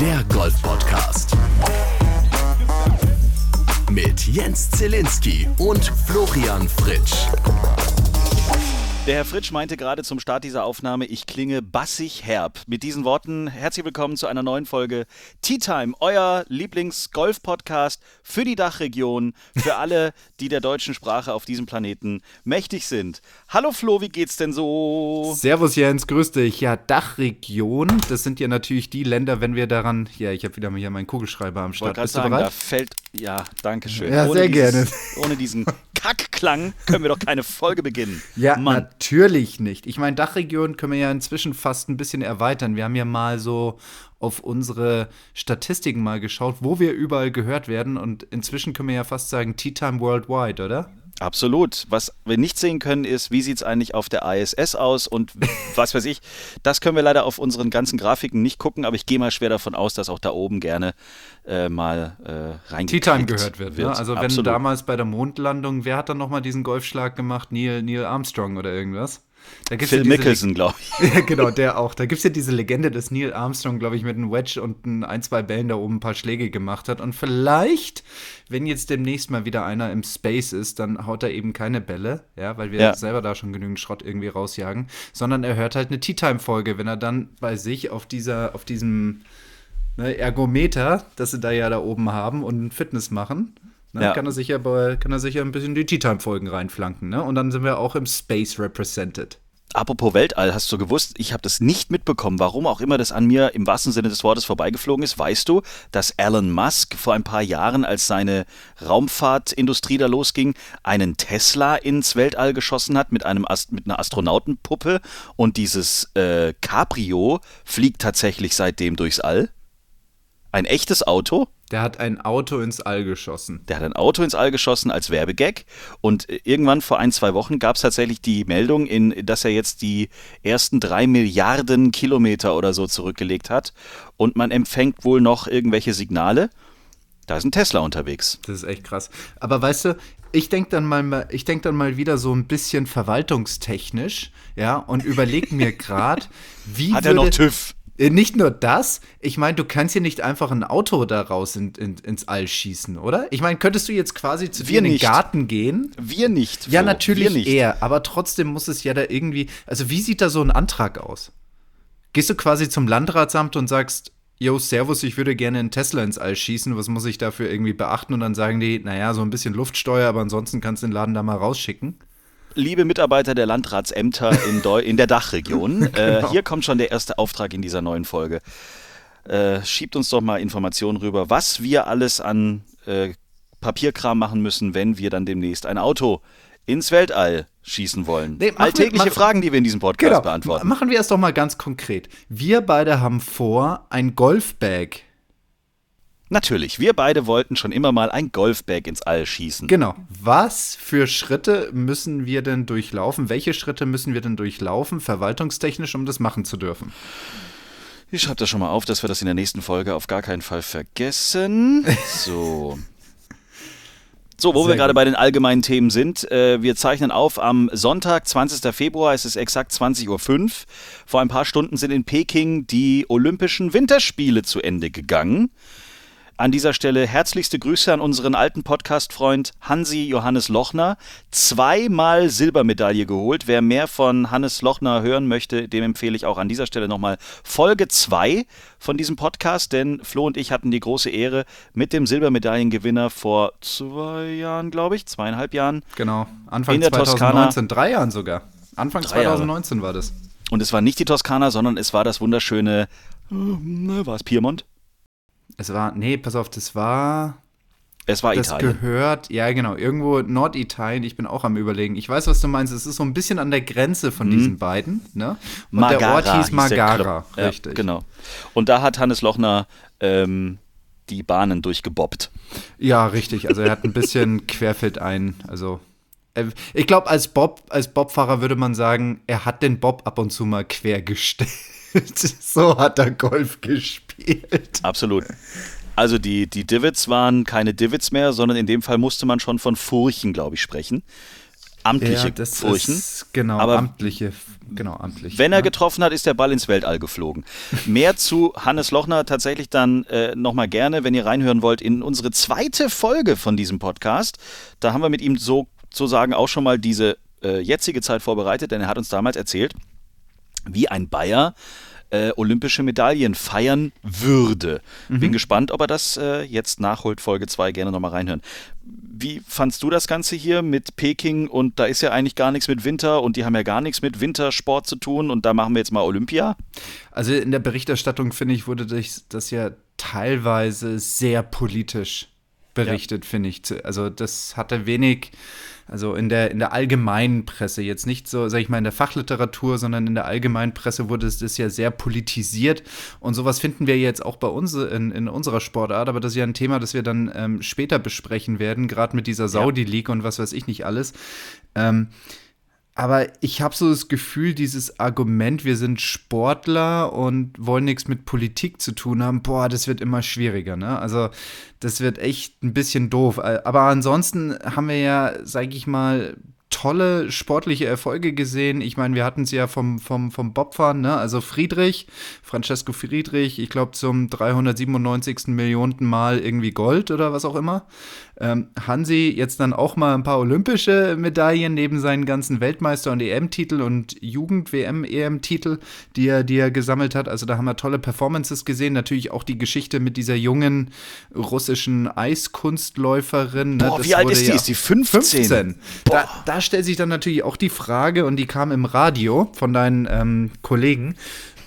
der Golf-Podcast. Mit Jens Zielinski und Florian Fritsch. Der Herr Fritsch meinte gerade zum Start dieser Aufnahme, ich klinge bassig herb. Mit diesen Worten herzlich willkommen zu einer neuen Folge Tea Time, euer Lieblings-Golf-Podcast für die Dachregion, für alle, die der deutschen Sprache auf diesem Planeten mächtig sind. Hallo Flo, wie geht's denn so? Servus Jens, grüß dich. Ja, Dachregion, das sind ja natürlich die Länder, wenn wir daran, ja, ich habe wieder mal hier meinen Kugelschreiber am Start. Bist sagen, du bereit? Da fällt, ja, danke schön. Ja, ohne sehr dieses, gerne. Ohne diesen Kackklang können wir doch keine Folge beginnen. Ja, Mann. Natürlich nicht. Ich meine, Dachregion können wir ja inzwischen fast ein bisschen erweitern. Wir haben ja mal so auf unsere Statistiken mal geschaut, wo wir überall gehört werden. Und inzwischen können wir ja fast sagen, Tea Time Worldwide, oder? Absolut. Was wir nicht sehen können, ist, wie sieht es eigentlich auf der ISS aus und was weiß ich. Das können wir leider auf unseren ganzen Grafiken nicht gucken, aber ich gehe mal schwer davon aus, dass auch da oben gerne äh, mal äh, rein Tea Time gehört wird. Ne? wird. Ne? Also wenn Absolut. damals bei der Mondlandung, wer hat dann nochmal diesen Golfschlag gemacht? Neil, Neil Armstrong oder irgendwas? Phil ja Mickelson, glaube ich. ja, genau, der auch. Da gibt es ja diese Legende, dass Neil Armstrong, glaube ich, mit einem Wedge und ein, zwei Bällen da oben ein paar Schläge gemacht hat. Und vielleicht, wenn jetzt demnächst mal wieder einer im Space ist, dann haut er eben keine Bälle, ja, weil wir ja. selber da schon genügend Schrott irgendwie rausjagen, sondern er hört halt eine Tea Time-Folge, wenn er dann bei sich auf dieser, auf diesem ne, Ergometer, das sie da ja da oben haben und Fitness machen, Ne, ja. kann, er sicher bei, kann er sicher ein bisschen die Tea-Time-Folgen reinflanken. Ne? Und dann sind wir auch im Space represented. Apropos Weltall, hast du gewusst, ich habe das nicht mitbekommen, warum auch immer das an mir im wahrsten Sinne des Wortes vorbeigeflogen ist. Weißt du, dass Elon Musk vor ein paar Jahren, als seine Raumfahrtindustrie da losging, einen Tesla ins Weltall geschossen hat mit, einem Ast mit einer Astronautenpuppe und dieses äh, Cabrio fliegt tatsächlich seitdem durchs All? Ein echtes Auto? Der hat ein Auto ins All geschossen. Der hat ein Auto ins All geschossen als Werbegag. Und irgendwann vor ein, zwei Wochen gab es tatsächlich die Meldung, in, dass er jetzt die ersten drei Milliarden Kilometer oder so zurückgelegt hat. Und man empfängt wohl noch irgendwelche Signale. Da ist ein Tesla unterwegs. Das ist echt krass. Aber weißt du, ich denke dann mal, ich denke dann mal wieder so ein bisschen verwaltungstechnisch, ja, und überlege mir gerade, wie hat er noch TÜV? Äh, nicht nur das, ich meine, du kannst hier nicht einfach ein Auto daraus in, in, ins All schießen, oder? Ich meine, könntest du jetzt quasi zu dir in den Garten gehen? Wir nicht. Ja, natürlich nicht. eher, aber trotzdem muss es ja da irgendwie. Also, wie sieht da so ein Antrag aus? Gehst du quasi zum Landratsamt und sagst, Yo, Servus, ich würde gerne einen Tesla ins All schießen, was muss ich dafür irgendwie beachten? Und dann sagen die, naja, so ein bisschen Luftsteuer, aber ansonsten kannst du den Laden da mal rausschicken liebe Mitarbeiter der Landratsämter in, in der Dachregion, äh, genau. hier kommt schon der erste Auftrag in dieser neuen Folge. Äh, schiebt uns doch mal Informationen rüber, was wir alles an äh, Papierkram machen müssen, wenn wir dann demnächst ein Auto ins Weltall schießen wollen. Nee, Alltägliche wir, Fragen, die wir in diesem Podcast genau, beantworten. Machen wir es doch mal ganz konkret. Wir beide haben vor, ein Golfbag Natürlich, wir beide wollten schon immer mal ein Golfbag ins All schießen. Genau. Was für Schritte müssen wir denn durchlaufen? Welche Schritte müssen wir denn durchlaufen, verwaltungstechnisch, um das machen zu dürfen? Ich schreibe das schon mal auf, dass wir das in der nächsten Folge auf gar keinen Fall vergessen. So. So, wo Sehr wir gerade bei den allgemeinen Themen sind, äh, wir zeichnen auf am Sonntag, 20. Februar, es ist exakt 20.05 Uhr. Vor ein paar Stunden sind in Peking die Olympischen Winterspiele zu Ende gegangen. An dieser Stelle herzlichste Grüße an unseren alten Podcast-Freund Hansi Johannes Lochner. Zweimal Silbermedaille geholt. Wer mehr von Hannes Lochner hören möchte, dem empfehle ich auch an dieser Stelle nochmal Folge 2 von diesem Podcast, denn Flo und ich hatten die große Ehre, mit dem Silbermedaillengewinner vor zwei Jahren, glaube ich, zweieinhalb Jahren. Genau, Anfang in der 2019, Toskana, drei Jahren sogar. Anfang 2019 Jahre. war das. Und es war nicht die Toskana, sondern es war das wunderschöne, äh, war es Piemont? Es war, nee, pass auf, das war. Es war das Italien. gehört, ja genau, irgendwo Norditalien. Ich bin auch am überlegen. Ich weiß, was du meinst. Es ist so ein bisschen an der Grenze von hm. diesen beiden. Ne? Und Magara der Ort hieß Magara, hieß richtig. Ja, genau. Und da hat Hannes Lochner ähm, die Bahnen durchgebobbt. Ja, richtig. Also er hat ein bisschen querfeldein, also äh, ich glaube, als Bob, als Bobfahrer würde man sagen, er hat den Bob ab und zu mal quergestellt. so hat er Golf gespielt. Absolut. Also die, die Divots waren keine Divots mehr, sondern in dem Fall musste man schon von Furchen, glaube ich, sprechen. amtliche ja, das Furchen. Ist, genau, aber amtliche, genau, amtliche. Wenn er ja. getroffen hat, ist der Ball ins Weltall geflogen. Mehr zu Hannes Lochner tatsächlich dann äh, nochmal gerne, wenn ihr reinhören wollt, in unsere zweite Folge von diesem Podcast. Da haben wir mit ihm so, sozusagen auch schon mal diese äh, jetzige Zeit vorbereitet, denn er hat uns damals erzählt, wie ein Bayer äh, olympische Medaillen feiern würde. Mhm. Bin gespannt, ob er das äh, jetzt nachholt. Folge 2 gerne nochmal reinhören. Wie fandst du das Ganze hier mit Peking und da ist ja eigentlich gar nichts mit Winter und die haben ja gar nichts mit Wintersport zu tun und da machen wir jetzt mal Olympia? Also in der Berichterstattung, finde ich, wurde das, das ja teilweise sehr politisch berichtet, ja. finde ich. Also das hatte wenig, also in der, in der allgemeinen Presse, jetzt nicht so, sag ich mal, in der Fachliteratur, sondern in der allgemeinen Presse wurde es das ja sehr politisiert. Und sowas finden wir jetzt auch bei uns in, in unserer Sportart, aber das ist ja ein Thema, das wir dann ähm, später besprechen werden, gerade mit dieser Saudi League und was weiß ich nicht alles. Ähm, aber ich habe so das Gefühl, dieses Argument, wir sind Sportler und wollen nichts mit Politik zu tun haben, boah, das wird immer schwieriger, ne? Also, das wird echt ein bisschen doof. Aber ansonsten haben wir ja, sag ich mal, tolle sportliche Erfolge gesehen. Ich meine, wir hatten es ja vom, vom, vom Bobfahren, ne? also Friedrich, Francesco Friedrich, ich glaube zum 397. Millionten Mal irgendwie Gold oder was auch immer. Ähm, Hansi jetzt dann auch mal ein paar olympische Medaillen neben seinen ganzen Weltmeister- und EM-Titel und Jugend-WM-EM-Titel, die er, die er gesammelt hat. Also da haben wir tolle Performances gesehen. Natürlich auch die Geschichte mit dieser jungen russischen Eiskunstläuferin. Ne? Boah, wie alt ist die? Ja ist die 15? 15. Da, da stellt sich dann natürlich auch die Frage, und die kam im Radio von deinen ähm, Kollegen,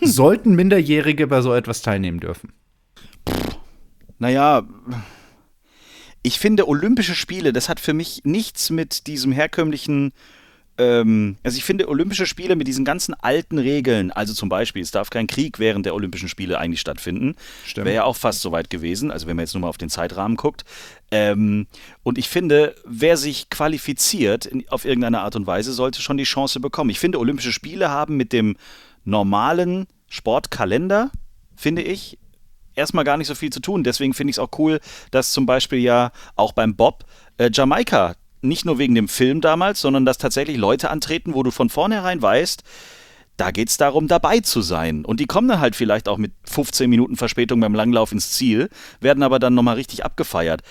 sollten Minderjährige bei so etwas teilnehmen dürfen? Naja, ich finde, Olympische Spiele, das hat für mich nichts mit diesem herkömmlichen ähm, also ich finde Olympische Spiele mit diesen ganzen alten Regeln, also zum Beispiel, es darf kein Krieg während der Olympischen Spiele eigentlich stattfinden, wäre ja auch fast so weit gewesen, also wenn man jetzt nur mal auf den Zeitrahmen guckt. Ähm, und ich finde, wer sich qualifiziert auf irgendeine Art und Weise, sollte schon die Chance bekommen. Ich finde, Olympische Spiele haben mit dem normalen Sportkalender, finde ich, erstmal gar nicht so viel zu tun. Deswegen finde ich es auch cool, dass zum Beispiel ja auch beim Bob äh, Jamaika nicht nur wegen dem Film damals, sondern dass tatsächlich Leute antreten, wo du von vornherein weißt, da geht es darum, dabei zu sein. Und die kommen dann halt vielleicht auch mit 15 Minuten Verspätung beim Langlauf ins Ziel, werden aber dann nochmal richtig abgefeiert.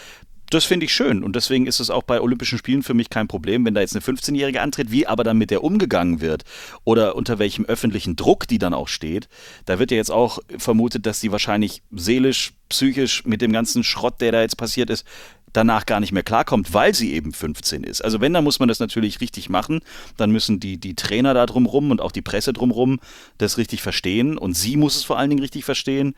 Das finde ich schön und deswegen ist es auch bei Olympischen Spielen für mich kein Problem, wenn da jetzt eine 15-Jährige antritt, wie aber dann mit der umgegangen wird oder unter welchem öffentlichen Druck die dann auch steht. Da wird ja jetzt auch vermutet, dass sie wahrscheinlich seelisch, psychisch mit dem ganzen Schrott, der da jetzt passiert ist, danach gar nicht mehr klarkommt, weil sie eben 15 ist. Also wenn, dann muss man das natürlich richtig machen. Dann müssen die, die Trainer da drumrum und auch die Presse drumrum das richtig verstehen. Und sie muss es vor allen Dingen richtig verstehen.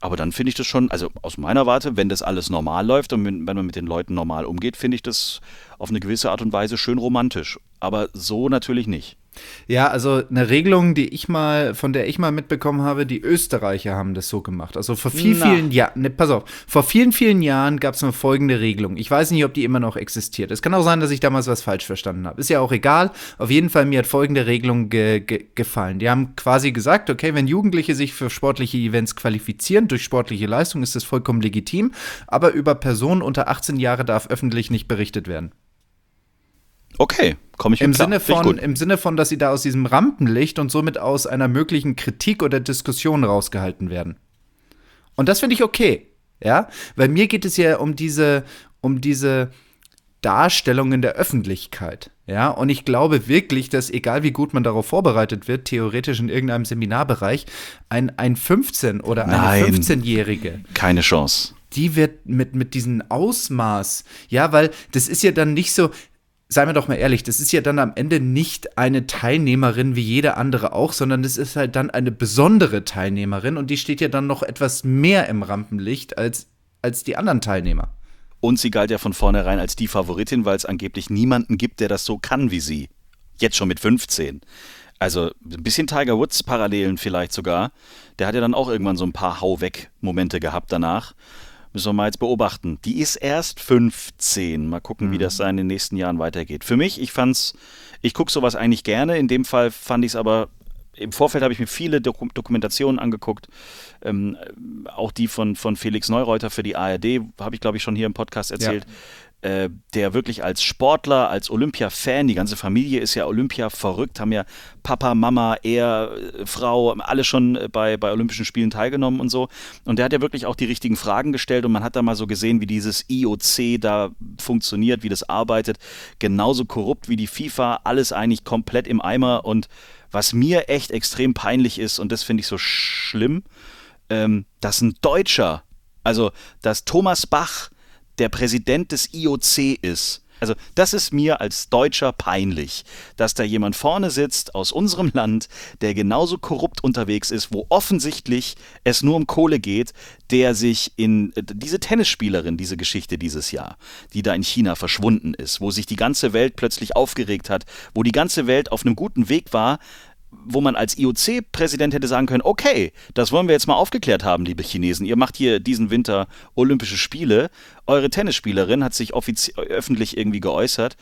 Aber dann finde ich das schon, also aus meiner Warte, wenn das alles normal läuft und wenn man mit den Leuten normal umgeht, finde ich das auf eine gewisse Art und Weise schön romantisch. Aber so natürlich nicht. Ja, also eine Regelung, die ich mal, von der ich mal mitbekommen habe, die Österreicher haben das so gemacht. Also vor vielen, vielen Jahren, ne, pass auf, vor vielen, vielen Jahren gab es eine folgende Regelung. Ich weiß nicht, ob die immer noch existiert. Es kann auch sein, dass ich damals was falsch verstanden habe. Ist ja auch egal. Auf jeden Fall, mir hat folgende Regelung ge ge gefallen. Die haben quasi gesagt, okay, wenn Jugendliche sich für sportliche Events qualifizieren, durch sportliche Leistung, ist das vollkommen legitim. Aber über Personen unter 18 Jahre darf öffentlich nicht berichtet werden. Okay, komme ich Im klar. Sinne, von, Im Sinne von, dass sie da aus diesem Rampenlicht und somit aus einer möglichen Kritik oder Diskussion rausgehalten werden. Und das finde ich okay. Ja, weil mir geht es ja um diese, um diese Darstellung in der Öffentlichkeit. Ja, und ich glaube wirklich, dass egal wie gut man darauf vorbereitet wird, theoretisch in irgendeinem Seminarbereich, ein, ein 15- oder eine 15-Jährige. Keine Chance. Die wird mit, mit diesem Ausmaß, ja, weil das ist ja dann nicht so, seien wir doch mal ehrlich, das ist ja dann am Ende nicht eine Teilnehmerin wie jede andere auch, sondern das ist halt dann eine besondere Teilnehmerin und die steht ja dann noch etwas mehr im Rampenlicht als, als die anderen Teilnehmer. Und sie galt ja von vornherein als die Favoritin, weil es angeblich niemanden gibt, der das so kann wie sie. Jetzt schon mit 15. Also ein bisschen Tiger Woods Parallelen vielleicht sogar. Der hat ja dann auch irgendwann so ein paar Hau-weg-Momente gehabt danach. Müssen wir mal jetzt beobachten. Die ist erst 15. Mal gucken, mhm. wie das in den nächsten Jahren weitergeht. Für mich, ich fand's, ich gucke sowas eigentlich gerne. In dem Fall fand ich es aber im Vorfeld habe ich mir viele Doku Dokumentationen angeguckt, ähm, auch die von, von Felix Neureuter für die ARD, habe ich glaube ich schon hier im Podcast erzählt. Äh, der wirklich als Sportler, als Olympia-Fan, die ganze Familie ist ja Olympia verrückt, haben ja Papa, Mama, er, äh, Frau, alle schon äh, bei, bei Olympischen Spielen teilgenommen und so. Und der hat ja wirklich auch die richtigen Fragen gestellt und man hat da mal so gesehen, wie dieses IOC da funktioniert, wie das arbeitet. Genauso korrupt wie die FIFA, alles eigentlich komplett im Eimer und was mir echt extrem peinlich ist, und das finde ich so schlimm, ähm, dass ein Deutscher, also dass Thomas Bach der Präsident des IOC ist. Also das ist mir als Deutscher peinlich, dass da jemand vorne sitzt aus unserem Land, der genauso korrupt unterwegs ist, wo offensichtlich es nur um Kohle geht, der sich in äh, diese Tennisspielerin, diese Geschichte dieses Jahr, die da in China verschwunden ist, wo sich die ganze Welt plötzlich aufgeregt hat, wo die ganze Welt auf einem guten Weg war, wo man als IOC-Präsident hätte sagen können, okay, das wollen wir jetzt mal aufgeklärt haben, liebe Chinesen. Ihr macht hier diesen Winter Olympische Spiele. Eure Tennisspielerin hat sich öffentlich irgendwie geäußert.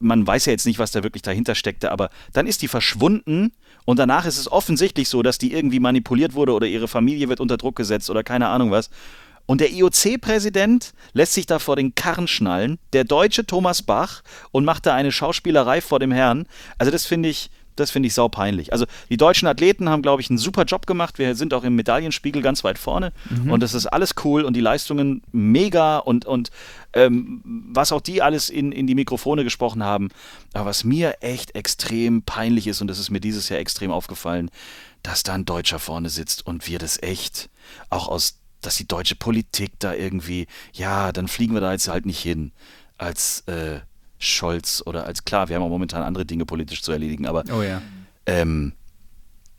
Man weiß ja jetzt nicht, was da wirklich dahinter steckte, aber dann ist die verschwunden und danach ist es offensichtlich so, dass die irgendwie manipuliert wurde oder ihre Familie wird unter Druck gesetzt oder keine Ahnung was. Und der IOC-Präsident lässt sich da vor den Karren schnallen, der deutsche Thomas Bach, und macht da eine Schauspielerei vor dem Herrn. Also das finde ich, das finde ich saupeinlich. Also die deutschen Athleten haben, glaube ich, einen super Job gemacht. Wir sind auch im Medaillenspiegel ganz weit vorne mhm. und das ist alles cool und die Leistungen mega und, und ähm, was auch die alles in, in die Mikrofone gesprochen haben. Aber was mir echt extrem peinlich ist und das ist mir dieses Jahr extrem aufgefallen, dass da ein Deutscher vorne sitzt und wir das echt auch aus, dass die deutsche Politik da irgendwie, ja, dann fliegen wir da jetzt halt nicht hin als äh, Scholz oder als klar, wir haben auch momentan andere Dinge politisch zu erledigen, aber oh ja. ähm,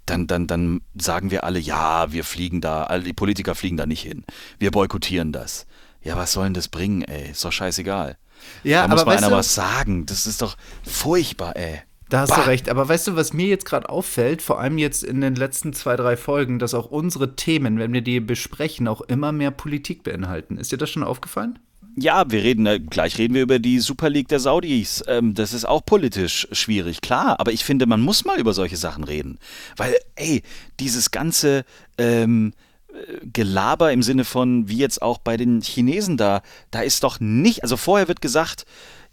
dann, dann, dann sagen wir alle, ja, wir fliegen da, alle die Politiker fliegen da nicht hin. Wir boykottieren das. Ja, was soll denn das bringen, ey? Ist doch scheißegal. Ja, da muss mal einer du, was sagen. Das ist doch furchtbar, ey. Da hast bah. du recht. Aber weißt du, was mir jetzt gerade auffällt, vor allem jetzt in den letzten zwei, drei Folgen, dass auch unsere Themen, wenn wir die besprechen, auch immer mehr Politik beinhalten. Ist dir das schon aufgefallen? Ja, wir reden, äh, gleich reden wir über die Super League der Saudis. Ähm, das ist auch politisch schwierig, klar. Aber ich finde, man muss mal über solche Sachen reden. Weil, ey, dieses ganze ähm, äh, Gelaber im Sinne von, wie jetzt auch bei den Chinesen da, da ist doch nicht, also vorher wird gesagt,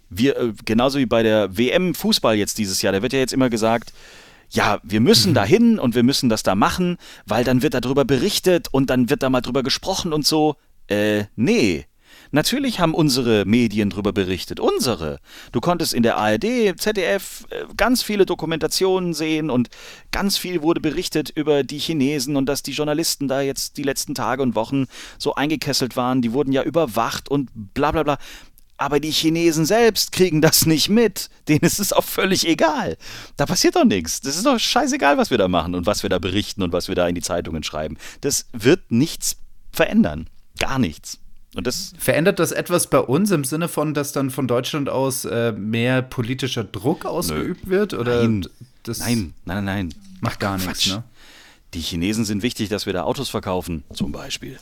wir, äh, genauso wie bei der WM Fußball jetzt dieses Jahr, da wird ja jetzt immer gesagt, ja, wir müssen mhm. da hin und wir müssen das da machen, weil dann wird darüber berichtet und dann wird da mal drüber gesprochen und so. Äh, nee. Natürlich haben unsere Medien darüber berichtet. Unsere. Du konntest in der ARD, ZDF äh, ganz viele Dokumentationen sehen und ganz viel wurde berichtet über die Chinesen und dass die Journalisten da jetzt die letzten Tage und Wochen so eingekesselt waren. Die wurden ja überwacht und bla bla bla. Aber die Chinesen selbst kriegen das nicht mit. Denen ist es auch völlig egal. Da passiert doch nichts. Das ist doch scheißegal, was wir da machen und was wir da berichten und was wir da in die Zeitungen schreiben. Das wird nichts verändern. Gar nichts. Und das Verändert das etwas bei uns im Sinne von, dass dann von Deutschland aus äh, mehr politischer Druck ausgeübt Nö. wird? Oder nein. nein, nein, nein, Macht gar nichts, ne? Die Chinesen sind wichtig, dass wir da Autos verkaufen, zum Beispiel.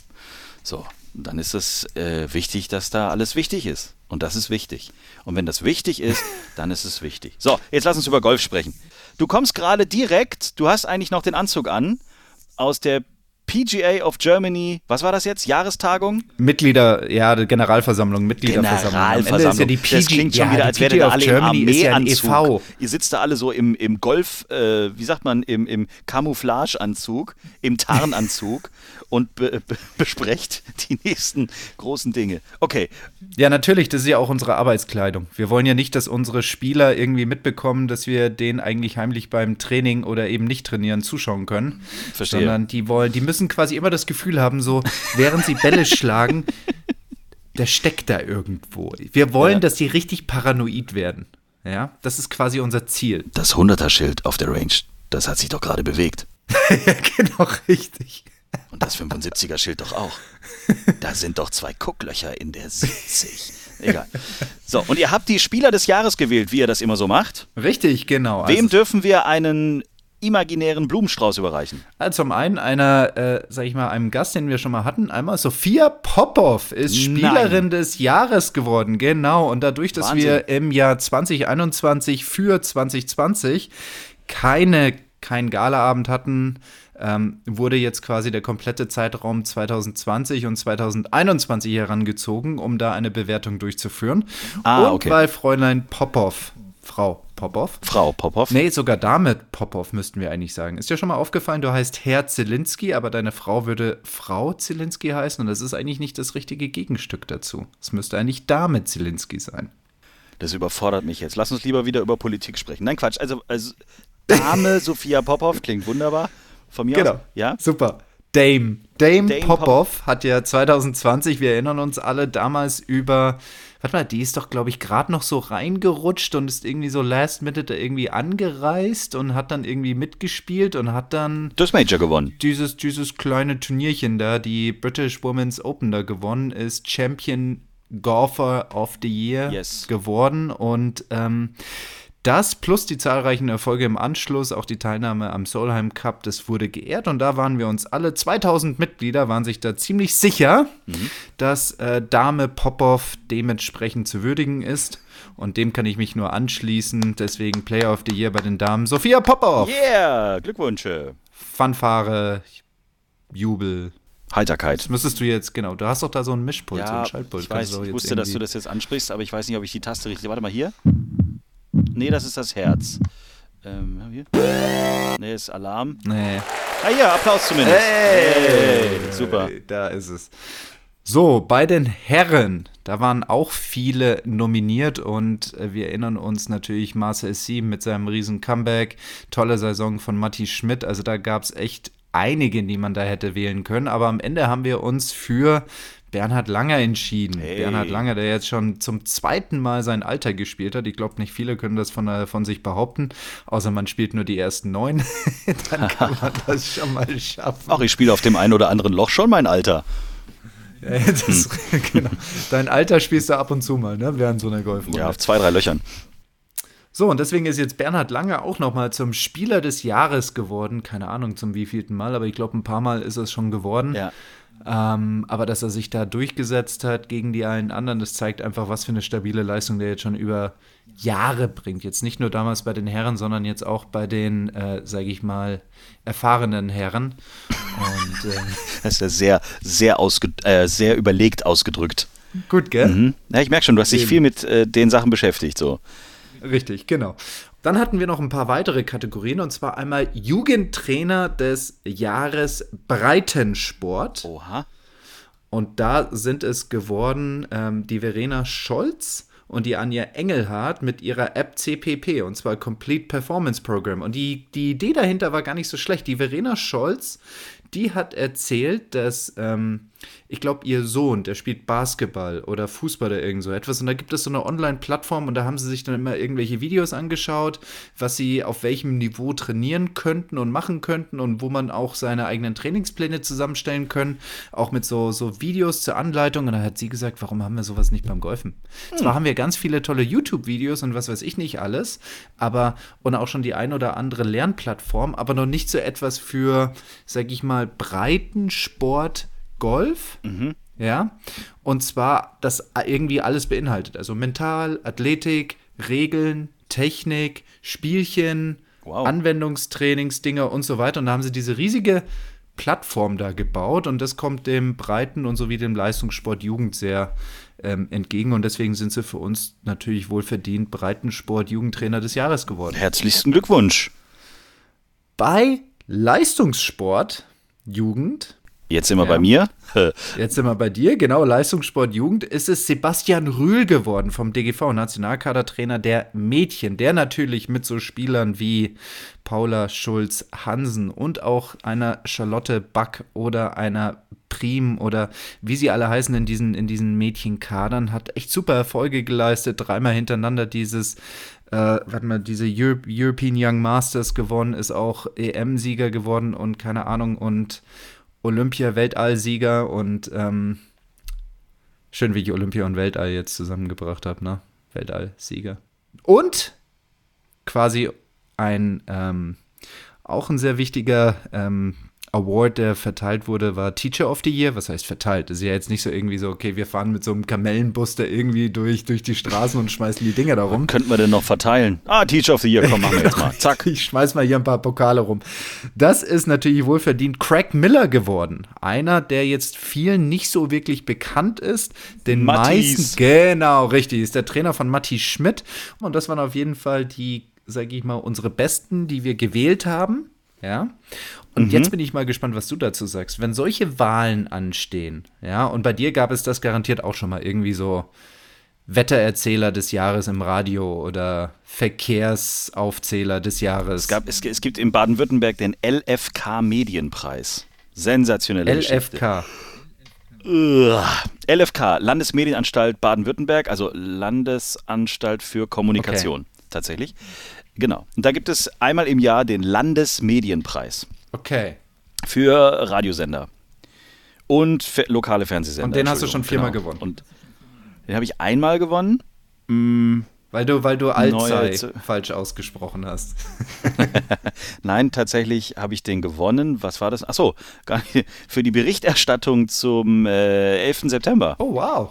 So, dann ist es äh, wichtig, dass da alles wichtig ist. Und das ist wichtig. Und wenn das wichtig ist, dann ist es wichtig. So, jetzt lass uns über Golf sprechen. Du kommst gerade direkt, du hast eigentlich noch den Anzug an, aus der PGA of Germany, was war das jetzt? Jahrestagung? Mitglieder, ja, Generalversammlung, Mitgliederversammlung. Generalversammlung. Ja die PG, das klingt schon ja, wieder, als wäre da alle Germany im e Armeeanzug. Ja Ihr sitzt da alle so im, im Golf, äh, wie sagt man, im, im Camouflageanzug, im Tarnanzug und be be besprecht die nächsten großen Dinge. Okay. Ja, natürlich, das ist ja auch unsere Arbeitskleidung. Wir wollen ja nicht, dass unsere Spieler irgendwie mitbekommen, dass wir denen eigentlich heimlich beim Training oder eben nicht trainieren zuschauen können. Verstehe. Sondern die wollen, die müssen quasi immer das Gefühl haben, so, während sie Bälle schlagen, der steckt da irgendwo. Wir wollen, ja. dass die richtig paranoid werden. Ja, das ist quasi unser Ziel. Das 100er-Schild auf der Range, das hat sich doch gerade bewegt. ja, genau, richtig. Und das 75er-Schild doch auch. Da sind doch zwei Gucklöcher in der 70. Egal. So, und ihr habt die Spieler des Jahres gewählt, wie ihr das immer so macht. Richtig, genau. Wem also dürfen wir einen imaginären Blumenstrauß überreichen? Also zum einen einer, äh, sag ich mal, einem Gast, den wir schon mal hatten. Einmal Sophia Popov ist Spielerin Nein. des Jahres geworden. Genau. Und dadurch, dass Wahnsinn. wir im Jahr 2021 für 2020 keine keinen Galaabend hatten, ähm, wurde jetzt quasi der komplette Zeitraum 2020 und 2021 herangezogen, um da eine Bewertung durchzuführen. Ah, und okay. weil Fräulein Popov, Frau Popov, Frau Popov. Nee, sogar Dame Popov müssten wir eigentlich sagen. Ist dir schon mal aufgefallen, du heißt Herr Zielinski, aber deine Frau würde Frau Zielinski heißen und das ist eigentlich nicht das richtige Gegenstück dazu. Es müsste eigentlich Dame Zielinski sein. Das überfordert mich jetzt. Lass uns lieber wieder über Politik sprechen. Nein, Quatsch. Also, also Dame Sophia Popov klingt wunderbar. Von mir aus. Ja? Super. Dame. Dame, Dame Popov hat ja 2020, wir erinnern uns alle, damals über, warte mal, die ist doch, glaube ich, gerade noch so reingerutscht und ist irgendwie so last minute irgendwie angereist und hat dann irgendwie mitgespielt und hat dann Du hast Major gewonnen. dieses, dieses kleine Turnierchen da, die British Women's Open da gewonnen, ist Champion Golfer of the Year Yes. geworden und ähm, das plus die zahlreichen Erfolge im Anschluss, auch die Teilnahme am Solheim Cup, das wurde geehrt und da waren wir uns alle, 2000 Mitglieder waren sich da ziemlich sicher, dass äh, Dame Popov dementsprechend zu würdigen ist und dem kann ich mich nur anschließen, deswegen Player of the Year bei den Damen Sophia Popov. Yeah, Glückwünsche. Fanfare, Jubel. Heiterkeit. Das müsstest du jetzt, genau, du hast doch da so ein Mischpult, so Ja, ein Schaltpult. ich weiß, ich wusste, dass du das jetzt ansprichst, aber ich weiß nicht, ob ich die Taste richtig. Warte mal hier. Nee, das ist das Herz. Ähm, hier. Nee, ist Alarm. Nee. Ah, hier, Applaus zumindest. Hey, super. Da ist es. So, bei den Herren, da waren auch viele nominiert und äh, wir erinnern uns natürlich Marcel Sieben mit seinem riesen Comeback, tolle Saison von Matti Schmidt, also da gab es echt einige, die man da hätte wählen können, aber am Ende haben wir uns für Bernhard Langer entschieden. Hey. Bernhard Langer, der jetzt schon zum zweiten Mal sein Alter gespielt hat. Ich glaube, nicht viele können das von, äh, von sich behaupten, außer man spielt nur die ersten neun. Dann kann man das schon mal schaffen. Ach, ich spiele auf dem einen oder anderen Loch schon mein Alter. Ja, das, genau. Dein Alter spielst du ab und zu mal, ne? Während so einer Golfrunde. Ja, auf zwei, drei Löchern. So, und deswegen ist jetzt Bernhard Lange auch nochmal zum Spieler des Jahres geworden. Keine Ahnung zum wievielten Mal, aber ich glaube, ein paar Mal ist es schon geworden. Ja. Ähm, aber dass er sich da durchgesetzt hat gegen die allen anderen, das zeigt einfach, was für eine stabile Leistung der jetzt schon über Jahre bringt. Jetzt nicht nur damals bei den Herren, sondern jetzt auch bei den, äh, sage ich mal, erfahrenen Herren. Und ähm, Das ist ja sehr, sehr, äh, sehr überlegt ausgedrückt. gut, gell? Mhm. Ja, ich merke schon, du hast dich Eben. viel mit äh, den Sachen beschäftigt. So. Richtig, genau. Dann hatten wir noch ein paar weitere Kategorien und zwar einmal Jugendtrainer des Jahres Breitensport. Oha. Und da sind es geworden ähm, die Verena Scholz und die Anja Engelhardt mit ihrer App CPP und zwar Complete Performance Program. Und die, die Idee dahinter war gar nicht so schlecht. Die Verena Scholz, die hat erzählt, dass ähm, ich glaube, ihr Sohn, der spielt Basketball oder Fußball oder irgend so etwas. Und da gibt es so eine Online-Plattform und da haben sie sich dann immer irgendwelche Videos angeschaut, was sie auf welchem Niveau trainieren könnten und machen könnten und wo man auch seine eigenen Trainingspläne zusammenstellen können. Auch mit so, so Videos zur Anleitung. Und da hat sie gesagt, warum haben wir sowas nicht beim Golfen? Zwar haben wir ganz viele tolle YouTube-Videos und was weiß ich nicht alles, aber und auch schon die ein oder andere Lernplattform, aber noch nicht so etwas für, sag ich mal, Breitensport Golf. Ja. Und zwar, das irgendwie alles beinhaltet. Also mental, Athletik, Regeln, Technik, Spielchen, Wow. Anwendungstrainingsdinger und so weiter. Und da haben sie diese riesige Plattform da gebaut und das kommt dem Breiten- und sowie dem Leistungssport Jugend sehr ähm, entgegen und deswegen sind sie für uns natürlich wohlverdient Breitensport Jugendtrainer des Jahres geworden. Herzlichsten Glückwunsch. Bei Leistungssport Jugend Jetzt sind wir Ja. bei mir. Jetzt sind wir bei dir, genau, Leistungssport Jugend, ist es Sebastian Rühl geworden vom DGV, Nationalkadertrainer der Mädchen, der natürlich mit so Spielern wie Paula Schulz Hansen und auch einer Charlotte Back oder einer Prim oder wie sie alle heißen in diesen, in diesen Mädchenkadern, hat echt super Erfolge geleistet, dreimal hintereinander dieses äh, warte mal, diese Euro European Young Masters gewonnen, ist auch EM-Sieger geworden und keine Ahnung und Olympia-Weltall-Sieger und ähm, schön, wie ich Olympia und Weltall jetzt zusammengebracht habe, ne? Weltall-Sieger. Und quasi ein ähm, auch ein sehr wichtiger ähm, Award, der verteilt wurde, war Teacher of the Year. Was heißt verteilt? Das ist ja jetzt nicht so irgendwie so, okay, wir fahren mit so einem Kamellenbus da irgendwie durch, durch die Straßen und schmeißen die Dinger da rum. Könnten wir denn noch verteilen? Ah, Teacher of the Year, komm, machen wir jetzt mal. Zack. Ich schmeiß mal hier ein paar Pokale rum. Das ist natürlich wohlverdient Craig Miller geworden. Einer, der jetzt vielen nicht so wirklich bekannt ist. Den Mattis. meisten. Genau, richtig. Ist der Trainer von Matti Schmidt. Und das waren auf jeden Fall die, sage ich mal, unsere Besten, die wir gewählt haben. Ja. Und jetzt bin ich mal gespannt, was du dazu sagst. Wenn solche Wahlen anstehen, ja, und bei dir gab es das garantiert auch schon mal irgendwie so Wettererzähler des Jahres im Radio oder Verkehrsaufzähler des Jahres. Es, gab, es, es gibt in Baden-Württemberg den LFK Medienpreis. Sensationelle. LFK. LFK, Landesmedienanstalt Baden-Württemberg, also Landesanstalt für Kommunikation, tatsächlich. Genau. Und da gibt es einmal im Jahr den Landesmedienpreis Okay. für Radiosender und fe lokale Fernsehsender. Und den hast du schon viermal gewonnen. Und den habe ich einmal gewonnen. Mm, Weil du, weil du Neue- falsch ausgesprochen hast. Nein, tatsächlich habe ich den gewonnen. Was war das? Achso, gar nicht. Für die Berichterstattung zum äh, 11. September. Oh, wow.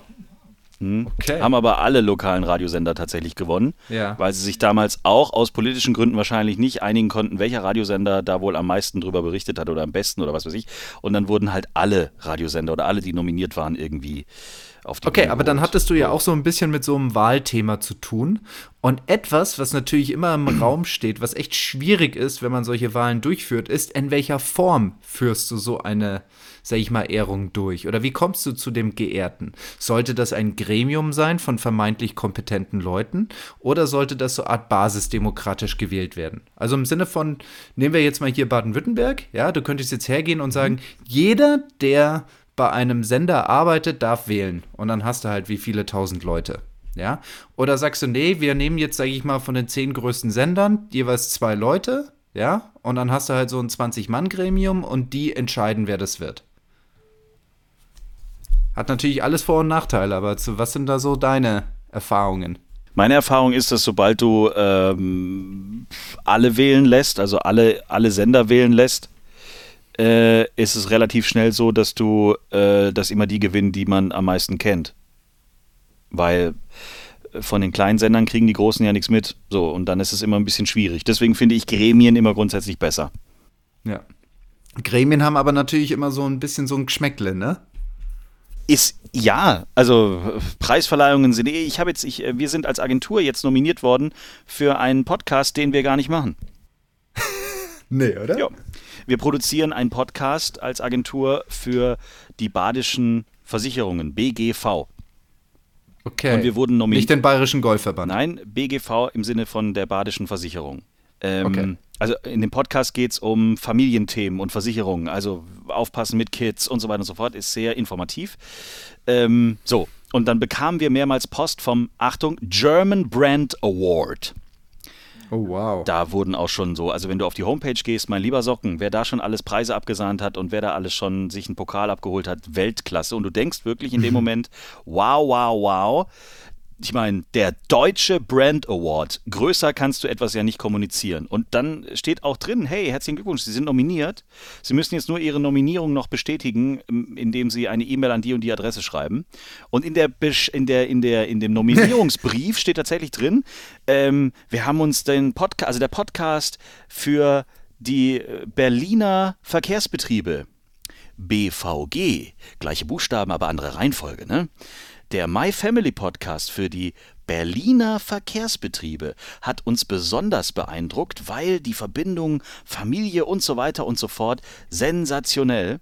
Hm. Okay. Haben aber alle lokalen Radiosender tatsächlich gewonnen, Ja. weil sie sich damals auch aus politischen Gründen wahrscheinlich nicht einigen konnten, welcher Radiosender da wohl am meisten drüber berichtet hat oder am besten oder was weiß ich. Und dann wurden halt alle Radiosender oder alle, die nominiert waren, irgendwie auf die Okay, Bühne aber dann hattest du ja auch so ein bisschen mit so einem Wahlthema zu tun. Und etwas, was natürlich immer im Raum steht, was echt schwierig ist, wenn man solche Wahlen durchführt, ist, in welcher Form führst du so eine, sag ich mal, Ehrung durch? Oder wie kommst du zu dem Geehrten? Sollte das ein Gremium sein von vermeintlich kompetenten Leuten? Oder sollte das so Art basisdemokratisch gewählt werden? Also im Sinne von, nehmen wir jetzt mal hier Baden-Württemberg, ja, du könntest jetzt hergehen und sagen, jeder, der bei einem Sender arbeitet, darf wählen. Und dann hast du halt wie viele tausend Leute. Ja? Oder sagst du, nee, wir nehmen jetzt, sage ich mal, von den zehn größten Sendern jeweils zwei Leute, ja, und dann hast du halt so ein 20-Mann-Gremium und die entscheiden, wer das wird. Hat natürlich alles Vor- und Nachteile, aber zu, was sind da so deine Erfahrungen? Meine Erfahrung ist, dass sobald du ähm, alle wählen lässt, also alle, alle Sender wählen lässt, äh, ist es relativ schnell so, dass du, äh, dass immer die gewinnen, die man am meisten kennt. Weil äh, von den kleinen Sendern kriegen die Großen ja nichts mit. So, und dann ist es immer ein bisschen schwierig. Deswegen finde ich Gremien immer grundsätzlich besser. Ja. Gremien haben aber natürlich immer so ein bisschen so ein Geschmäckle, ne? Ist ja, also Preisverleihungen sind eh, ich habe jetzt, ich, wir sind als Agentur jetzt nominiert worden für einen Podcast, den wir gar nicht machen. Nee, oder? Ja. Wir produzieren einen Podcast als Agentur für die badischen Versicherungen, BGV. Okay. Und wir wurden nominiert. Nicht den Bayerischen Golfverband. Nein, BGV im Sinne von der badischen Versicherung. Ähm, Okay. Also in dem Podcast geht es um Familienthemen und Versicherungen, also aufpassen mit Kids und so weiter und so fort, ist sehr informativ. Ähm, so, und dann bekamen wir mehrmals Post vom, Achtung, German Brand Award. Oh, wow. Da wurden auch schon so, also wenn du auf die Homepage gehst, mein lieber Socken, wer da schon alles Preise abgesahnt hat und wer da alles schon sich einen Pokal abgeholt hat, Weltklasse. Und du denkst wirklich in dem Moment, wow, wow, wow. Ich meine, der Deutsche Brand Award, größer kannst du etwas ja nicht kommunizieren. Und dann steht auch drin, hey, herzlichen Glückwunsch, Sie sind nominiert. Sie müssen jetzt nur Ihre Nominierung noch bestätigen, ähm, indem Sie eine E-Mail an die und die Adresse schreiben. Und in, der, in, der, in, der, in dem Nominierungsbrief steht tatsächlich drin, ähm, wir haben uns den Podcast, also der Podcast für die äh, Berliner Verkehrsbetriebe BVG, gleiche Buchstaben, aber andere Reihenfolge, ne? Der My Family Podcast für die Berliner Verkehrsbetriebe hat uns besonders beeindruckt, weil die Verbindung Familie und so weiter und so fort sensationell.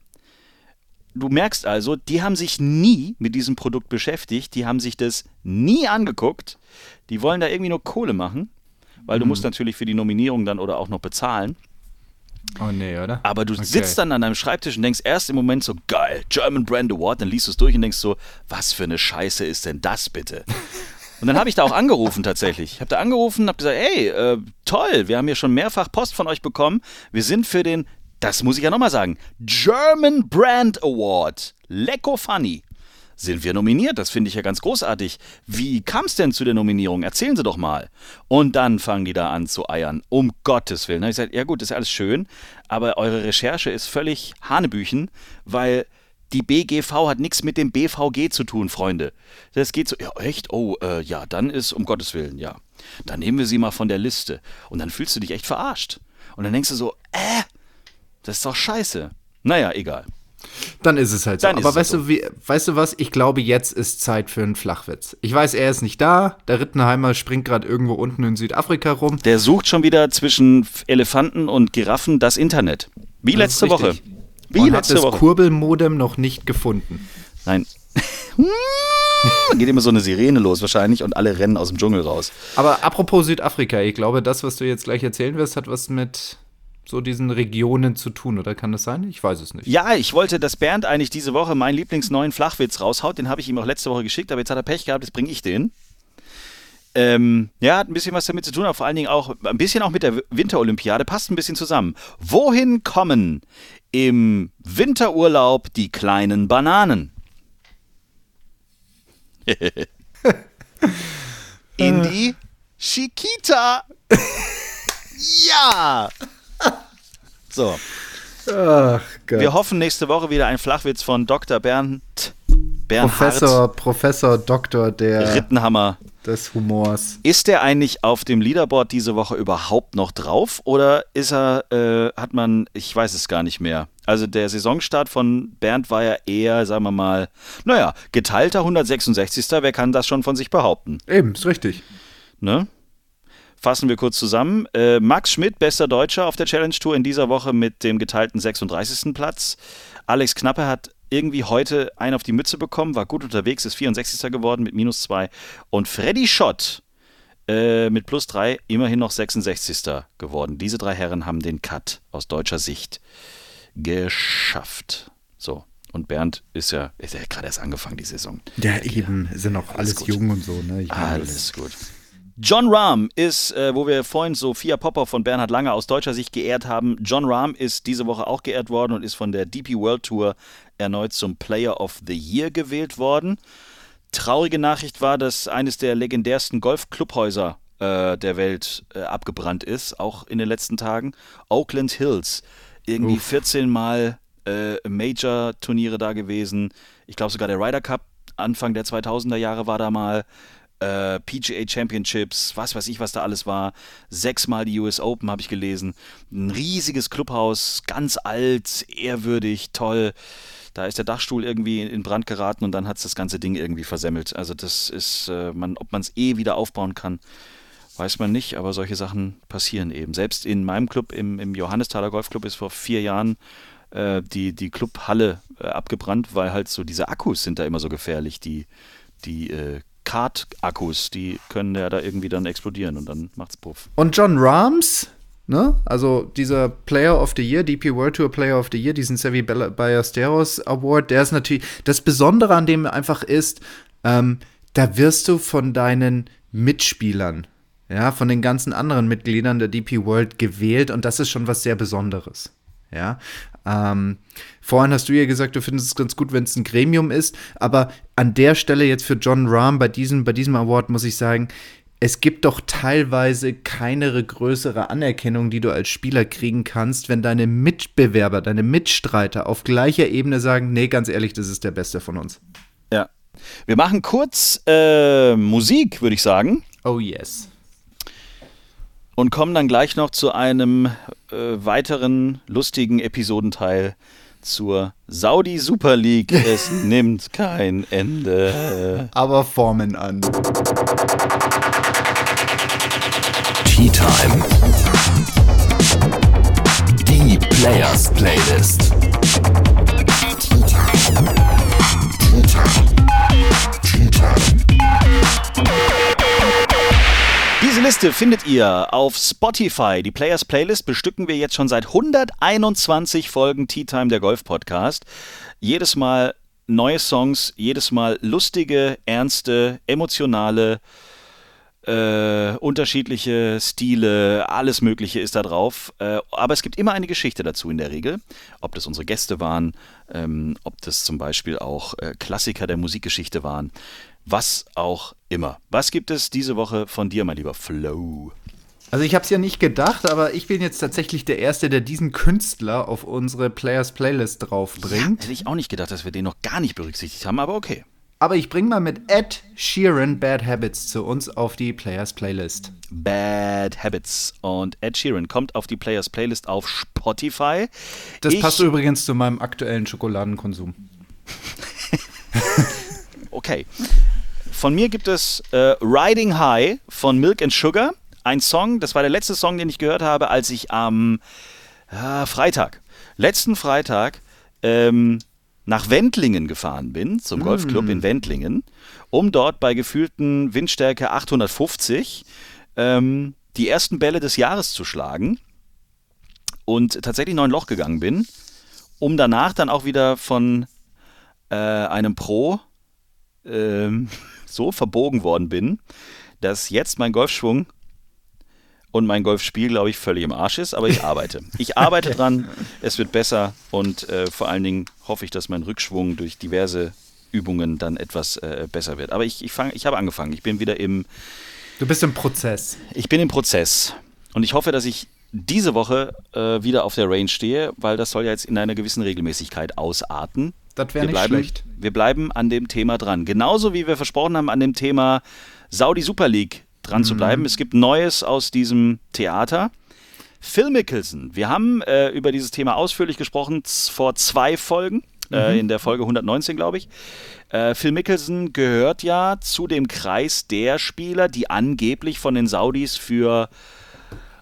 Du merkst also, die haben sich nie mit diesem Produkt beschäftigt, die haben sich das nie angeguckt, die wollen da irgendwie nur Kohle machen, weil du musst natürlich für die Nominierung dann oder auch noch bezahlen. Oh, nee, oder? Aber du Okay. sitzt dann an deinem Schreibtisch und denkst erst im Moment so, geil, German Brand Award, dann liest du es durch und denkst so, was für eine Scheiße ist denn das bitte? Und dann habe ich da auch angerufen tatsächlich. Ich habe da angerufen und habe gesagt, hey, äh, toll, wir haben hier schon mehrfach Post von euch bekommen. Wir sind für den, das muss ich ja nochmal sagen, German Brand Award. Lecko funny. Sind wir nominiert. Das finde ich ja ganz großartig. Wie kam es denn zu der Nominierung? Erzählen Sie doch mal. Und dann fangen die da an zu eiern. Um Gottes Willen. Ich sage, ja gut, ist alles schön, aber eure Recherche ist völlig Hanebüchen, weil die BGV hat nichts mit dem BVG zu tun, Freunde. Das geht so, ja echt? Oh, äh, ja, dann ist, um Gottes Willen, ja. Dann nehmen wir sie mal von der Liste. Und dann fühlst du dich echt verarscht. Und dann denkst du so, äh, das ist doch scheiße. Naja, egal. Dann ist es halt so. Dann Aber weißt, so. du, wie, weißt du was? Ich glaube, jetzt ist Zeit für einen Flachwitz. Ich weiß, er ist nicht da. Der Rittenheimer springt gerade irgendwo unten in Südafrika rum. Der sucht schon wieder zwischen Elefanten und Giraffen das Internet. Wie letzte Woche. Wie Und hat letzte das Woche. Kurbelmodem noch nicht gefunden. Nein. Dann geht immer so eine Sirene los wahrscheinlich und alle rennen aus dem Dschungel raus. Aber apropos Südafrika, ich glaube, das, was du jetzt gleich erzählen wirst, hat was mit so diesen Regionen zu tun, oder kann das sein? Ich weiß es nicht. Ja, ich wollte, dass Bernd eigentlich diese Woche meinen Lieblingsneuen Flachwitz raushaut. Den habe ich ihm auch letzte Woche geschickt, aber jetzt hat er Pech gehabt, jetzt bringe ich den. Ähm, ja, hat ein bisschen was damit zu tun, aber vor allen Dingen auch ein bisschen auch mit der Winterolympiade, passt ein bisschen zusammen. Wohin kommen im Winterurlaub die kleinen Bananen? In die Chiquita. ja. So. Ach Gott. Wir hoffen nächste Woche wieder ein Flachwitz von Dr. Bernd Bernhard Professor, Professor, Doktor der, Rittenhammer. des Humors. Ist der eigentlich auf dem Leaderboard diese Woche überhaupt noch drauf oder ist er, äh, hat man, ich weiß es gar nicht mehr. Also der Saisonstart von Bernd war ja eher, sagen wir mal, naja, geteilter 166. Wer kann das schon von sich behaupten? Eben, ist richtig. Ne? Fassen wir kurz zusammen. Äh, Max Schmidt, bester Deutscher auf der Challenge Tour in dieser Woche mit dem geteilten 36. Platz. Alex Knappe hat irgendwie heute einen auf die Mütze bekommen, war gut unterwegs, ist 64. geworden mit minus 2. Und Freddy Schott äh, mit plus 3 immerhin noch 66. geworden. Diese drei Herren haben den Cut aus deutscher Sicht geschafft. So. Und Bernd ist ja, ist ja gerade erst angefangen, die Saison. Ja, eben, sind auch alles gut. jung und so, ne? Ich meine, Alles gut. John Rahm ist, äh, wo wir vorhin Sophia Popper von Bernhard Lange aus deutscher Sicht geehrt haben, John Rahm ist diese Woche auch geehrt worden und ist von der DP World Tour erneut zum Player of the Year gewählt worden. Traurige Nachricht war, dass eines der legendärsten Golfclubhäuser äh, der Welt äh, abgebrannt ist, auch in den letzten Tagen. Oakland Hills. Irgendwie 14 Mal äh, Major-Turniere da gewesen. Ich glaube sogar der Ryder Cup Anfang der 2000er Jahre war da mal. Äh, PGA Championships, was weiß ich, was da alles war. Sechsmal die US Open habe ich gelesen. Ein riesiges Clubhaus, ganz alt, ehrwürdig, toll. Da ist der Dachstuhl irgendwie in Brand geraten und dann hat es das ganze Ding irgendwie versemmelt. Also das ist, äh, man, ob man es eh wieder aufbauen kann, weiß man nicht, aber solche Sachen passieren eben. Selbst in meinem Club, im, im Johannestaler Golfclub, ist vor vier Jahren äh, die, die Clubhalle äh, abgebrannt, weil halt so diese Akkus sind da immer so gefährlich, die, die äh, Kart-Akkus, die können ja da irgendwie dann explodieren und dann macht's Puff. Und John Rams, ne? Also dieser Player of the Year, DP World Tour Player of the Year, diesen Sevi Ball- Ballesteros Award, der ist natürlich, das Besondere an dem einfach ist, ähm, da wirst du von deinen Mitspielern, ja, von den ganzen anderen Mitgliedern der DP World gewählt und das ist schon was sehr Besonderes. Ja, ähm, vorhin hast du ja gesagt, du findest es ganz gut, wenn es ein Gremium ist, aber an der Stelle jetzt für John Rahm bei diesem, bei diesem Award muss ich sagen, es gibt doch teilweise keine größere Anerkennung, die du als Spieler kriegen kannst, wenn deine Mitbewerber, deine Mitstreiter auf gleicher Ebene sagen, nee, ganz ehrlich, das ist der Beste von uns. Ja. Wir machen kurz äh, Musik, würde ich sagen. Oh yes. Und kommen dann gleich noch zu einem äh, weiteren lustigen Episodenteil zur Saudi Super League. Es nimmt kein Ende. Aber Formen an. Tea Time. Die Players Playlist. Diese Liste findet ihr auf Spotify. Die Players Playlist bestücken wir jetzt schon seit 121 Folgen Tea Time der Golf Podcast. Jedes Mal neue Songs, jedes Mal lustige, ernste, emotionale, äh, unterschiedliche Stile, alles Mögliche ist da drauf. Äh, aber es gibt immer eine Geschichte dazu in der Regel. Ob das unsere Gäste waren, ähm, ob das zum Beispiel auch äh, Klassiker der Musikgeschichte waren, was auch immer. Was gibt es diese Woche von dir, mein lieber Flo? Also ich habe es ja nicht gedacht, aber ich bin jetzt tatsächlich der Erste, der diesen Künstler auf unsere Players Playlist draufbringt. Ja, hätte ich auch nicht gedacht, dass wir den noch gar nicht berücksichtigt haben, aber okay. Aber ich bringe mal mit Ed Sheeran Bad Habits zu uns auf die Players Playlist. Bad Habits. Und Ed Sheeran kommt auf die Players Playlist auf Spotify. Das ich passt übrigens zu meinem aktuellen Schokoladenkonsum. okay. Von mir gibt es äh, Riding High von Milk and Sugar. Ein Song, das war der letzte Song, den ich gehört habe, als ich am äh, Freitag, letzten Freitag, ähm, nach Wendlingen gefahren bin, zum Golfclub in mm. Wendlingen, um dort bei gefühlten Windstärke 850 ähm, die ersten Bälle des Jahres zu schlagen und tatsächlich neun Loch gegangen bin, um danach dann auch wieder von äh, einem Pro ähm, so verbogen worden bin, dass jetzt mein Golfschwung und mein Golfspiel, glaube ich, völlig im Arsch ist, aber ich arbeite. Ich arbeite okay. dran, es wird besser und äh, vor allen Dingen hoffe ich, dass mein Rückschwung durch diverse Übungen dann etwas äh, besser wird. Aber ich, ich, fang, ich habe angefangen, ich bin wieder im... Du bist im Prozess. Ich bin im Prozess und ich hoffe, dass ich diese Woche äh, wieder auf der Range stehe, weil das soll ja jetzt in einer gewissen Regelmäßigkeit ausarten. Das wäre nicht bleiben, schlecht. Wir bleiben an dem Thema dran. Genauso wie wir versprochen haben, an dem Thema Saudi Super League dran mhm. zu bleiben. Es gibt Neues aus diesem Theater. Phil Mickelson, wir haben äh, über dieses Thema ausführlich gesprochen vor zwei Folgen, äh, mhm. äh, in der Folge 119, glaube ich. Äh, Phil Mickelson gehört ja zu dem Kreis der Spieler, die angeblich von den Saudis für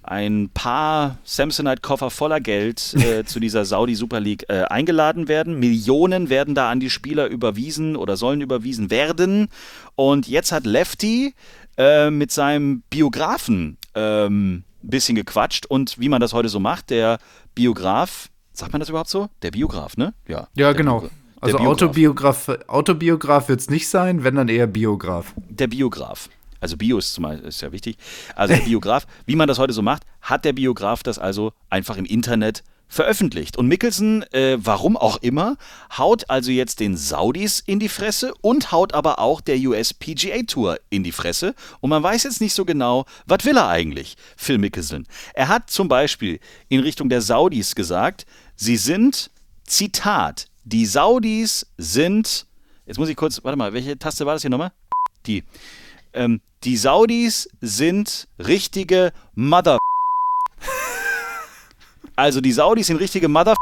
ein paar Samsonite-Koffer voller Geld äh, zu dieser Saudi Super League äh, eingeladen werden. Millionen werden da an die Spieler überwiesen oder sollen überwiesen werden. Und jetzt hat Lefty äh, mit seinem Biografen ähm, ein bisschen gequatscht und wie man das heute so macht, der Biograf, sagt man das überhaupt so? Der Biograf, ne? Ja. Ja, genau. Bio also Autobiograf, Autobiograf wird es nicht sein, wenn dann eher Biograf. Der Biograf. Also Bio ist, zumal, ist ja wichtig. Also der Biograf, wie man das heute so macht, hat der Biograf das also einfach im Internet veröffentlicht. Und Mickelson, äh, warum auch immer, haut also jetzt den Saudis in die Fresse und haut aber auch der US PGA Tour in die Fresse. Und man weiß jetzt nicht so genau, was will er eigentlich, Phil Mickelson. Er hat zum Beispiel in Richtung der Saudis gesagt, sie sind, Zitat, die Saudis sind, jetzt muss ich kurz, warte mal, welche Taste war das hier nochmal? Die. Ähm, die Saudis sind richtige Mother also die Saudis sind richtige Mother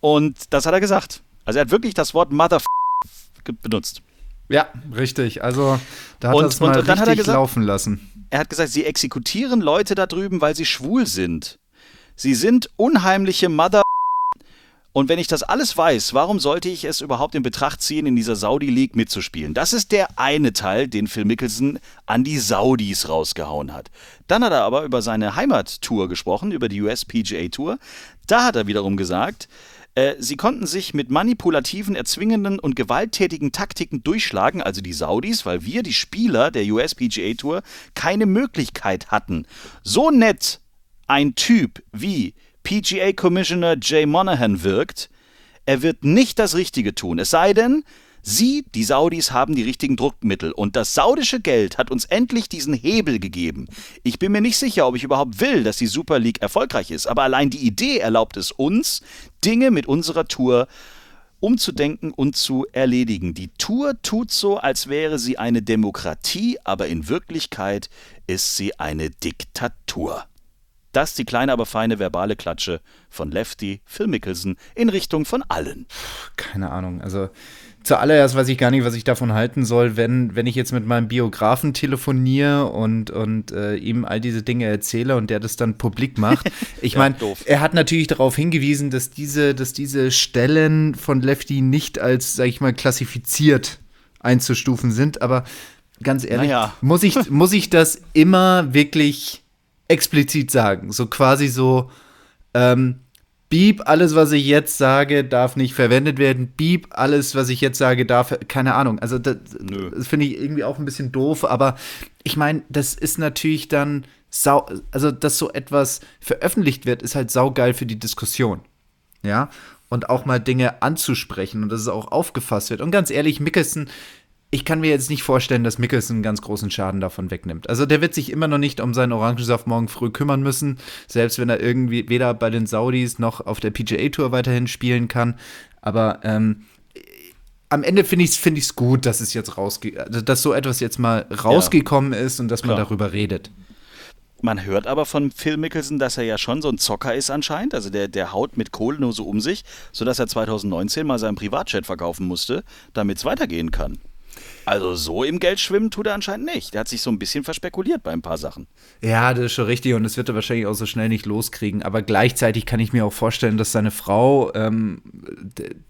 und das hat er gesagt. Also er hat wirklich das Wort Mother benutzt. Ja, richtig. Also da hat er es mal und, und richtig gesagt, laufen lassen. Er hat gesagt, sie exekutieren Leute da drüben, weil sie schwul sind. Sie sind unheimliche Mother und wenn ich das alles weiß, warum sollte ich es überhaupt in Betracht ziehen, in dieser Saudi League mitzuspielen? Das ist der eine Teil, den Phil Mickelson an die Saudis rausgehauen hat. Dann hat er aber über seine Heimattour gesprochen, über die US PGA Tour. Da hat er wiederum gesagt, äh, sie konnten sich mit manipulativen, erzwingenden und gewalttätigen Taktiken durchschlagen, also die Saudis, weil wir, die Spieler der US PGA Tour, keine Möglichkeit hatten. So nett ein Typ wie PGA Commissioner Jay Monahan wirkt, er wird nicht das Richtige tun. Es sei denn, Sie, die Saudis, haben die richtigen Druckmittel und das saudische Geld hat uns endlich diesen Hebel gegeben. Ich bin mir nicht sicher, ob ich überhaupt will, dass die Super League erfolgreich ist, aber allein die Idee erlaubt es uns, Dinge mit unserer Tour umzudenken und zu erledigen. Die Tour tut so, als wäre sie eine Demokratie, aber in Wirklichkeit ist sie eine Diktatur. Das die kleine, aber feine verbale Klatsche von Lefty, Phil Mickelson in Richtung von allen. Keine Ahnung. Also zuallererst weiß ich gar nicht, was ich davon halten soll, wenn, wenn ich jetzt mit meinem Biografen telefoniere und, und äh, ihm all diese Dinge erzähle und der das dann publik macht. Ich meine, ja, er hat natürlich darauf hingewiesen, dass diese, dass diese Stellen von Lefty nicht als, sag ich mal, klassifiziert einzustufen sind, aber ganz ehrlich, naja. muss, ich, muss ich das immer wirklich explizit sagen. So quasi so, ähm, Beep, alles, was ich jetzt sage, darf nicht verwendet werden. Beep, alles, was ich jetzt sage, darf, keine Ahnung. Also, das, das finde ich irgendwie auch ein bisschen doof, aber ich meine, das ist natürlich dann sau, also, dass so etwas veröffentlicht wird, ist halt saugeil für die Diskussion. Ja, und auch mal Dinge anzusprechen und dass es auch aufgefasst wird. Und ganz ehrlich, Mickelson, ich kann mir jetzt nicht vorstellen, dass Mickelson einen ganz großen Schaden davon wegnimmt. Also der wird sich immer noch nicht um seinen Orangensaft morgen früh kümmern müssen, selbst wenn er irgendwie weder bei den Saudis noch auf der PGA Tour weiterhin spielen kann. Aber ähm, am Ende finde ich es find gut, dass es jetzt rausgeht, also dass so etwas jetzt mal rausgekommen ja. ist und dass man Klar. darüber redet. Man hört aber von Phil Mickelson, dass er ja schon so ein Zocker ist anscheinend. Also der, der haut mit Kohle nur so um sich, sodass er 2019 mal seinen Privatjet verkaufen musste, damit es weitergehen kann. Also so im Geld schwimmen tut er anscheinend nicht. Der hat sich so ein bisschen verspekuliert bei ein paar Sachen. Ja, das ist schon richtig und das wird er wahrscheinlich auch so schnell nicht loskriegen. Aber gleichzeitig kann ich mir auch vorstellen, dass seine Frau, ähm,